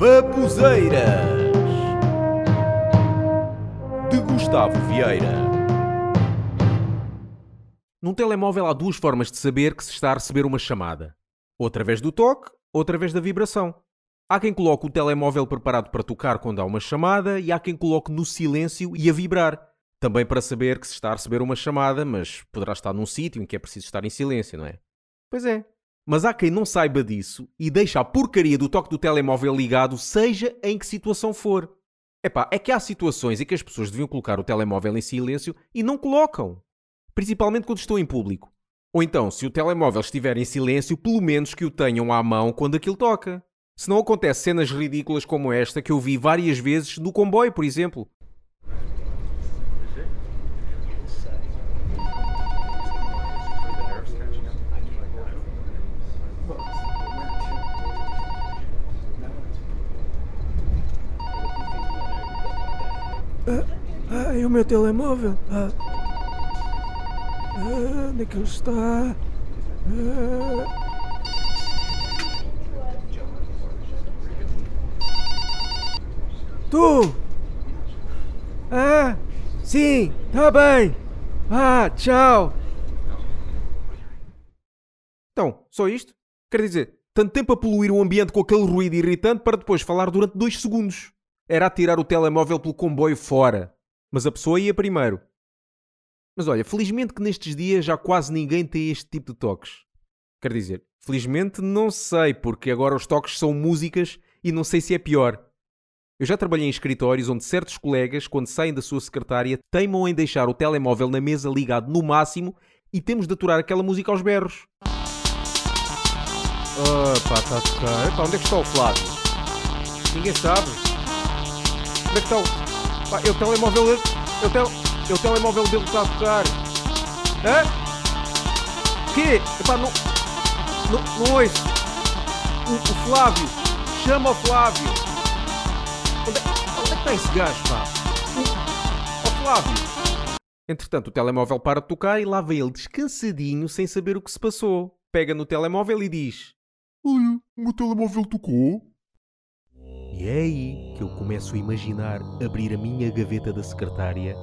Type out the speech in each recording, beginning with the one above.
Babuzeiras de Gustavo Vieira. Num telemóvel há duas formas de saber que se está a receber uma chamada: ou através do toque ou através da vibração. Há quem coloque o telemóvel preparado para tocar quando há uma chamada e há quem coloque no silêncio e a vibrar. Também para saber que se está a receber uma chamada, mas poderá estar num sítio em que é preciso estar em silêncio, não é? Pois é. Mas há quem não saiba disso e deixa a porcaria do toque do telemóvel ligado, seja em que situação for. Epá, é que há situações em que as pessoas deviam colocar o telemóvel em silêncio e não colocam. Principalmente quando estão em público. Ou então, se o telemóvel estiver em silêncio, pelo menos que o tenham à mão quando aquilo toca. Se não acontece cenas ridículas como esta que eu vi várias vezes no comboio, por exemplo. Ah, e o meu telemóvel? Ah, ah, onde é que ele está? Ah. Tu! Ah, sim, tá bem. Ah, tchau. Então, só isto? Quer dizer, tanto tempo a poluir o ambiente com aquele ruído irritante para depois falar durante dois segundos. Era atirar o telemóvel pelo comboio fora. Mas a pessoa ia primeiro. Mas olha, felizmente que nestes dias já quase ninguém tem este tipo de toques. Quer dizer, felizmente não sei, porque agora os toques são músicas e não sei se é pior. Eu já trabalhei em escritórios onde certos colegas, quando saem da sua secretária, teimam em deixar o telemóvel na mesa ligado no máximo e temos de aturar aquela música aos berros. Ah, pá, está a tocar. Onde é que está o Flávio? Ninguém sabe. Onde é que está o... Pá, é o telemóvel dele... É o, tel... o telemóvel dele que está a tocar. Hã? Quê? Epá, não... Não, não ouço. O, o Flávio. Chama o Flávio. Onde é, onde é que está esse gajo, pá? O, o Flávio. Entretanto, o telemóvel para de tocar e lá vem ele descansadinho, sem saber o que se passou. Pega no telemóvel e diz: Olha, o meu telemóvel tocou. E é aí que eu começo a imaginar abrir a minha gaveta da secretária,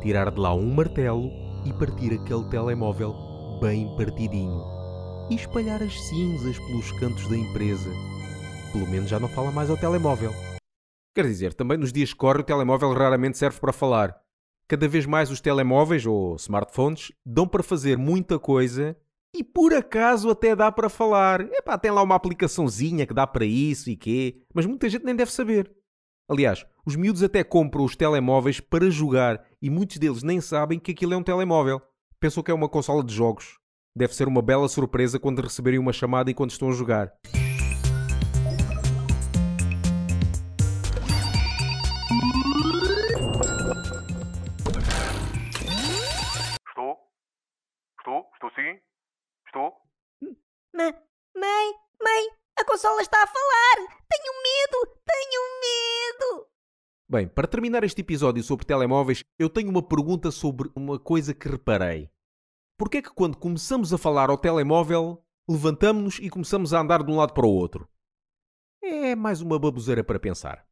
tirar de lá um martelo e partir aquele telemóvel bem partidinho. E espalhar as cinzas pelos cantos da empresa. Pelo menos já não fala mais ao telemóvel. Quer dizer, também nos dias que correm o telemóvel raramente serve para falar. Cada vez mais os telemóveis ou smartphones dão para fazer muita coisa e por acaso até dá para falar. Epá, tem lá uma aplicaçãozinha que dá para isso e quê, mas muita gente nem deve saber. Aliás, os miúdos até compram os telemóveis para jogar e muitos deles nem sabem que aquilo é um telemóvel. Pensam que é uma consola de jogos. Deve ser uma bela surpresa quando receberem uma chamada enquanto estão a jogar. Estou? Estou? Estou sim? Estou? Ma- Mãe, mãe, a consola está a falar! Tenho medo, tenho medo! Bem, para terminar este episódio sobre telemóveis, eu tenho uma pergunta sobre uma coisa que reparei. Porquê é que quando começamos a falar ao telemóvel, levantamos-nos e começamos a andar de um lado para o outro? É mais uma baboseira para pensar.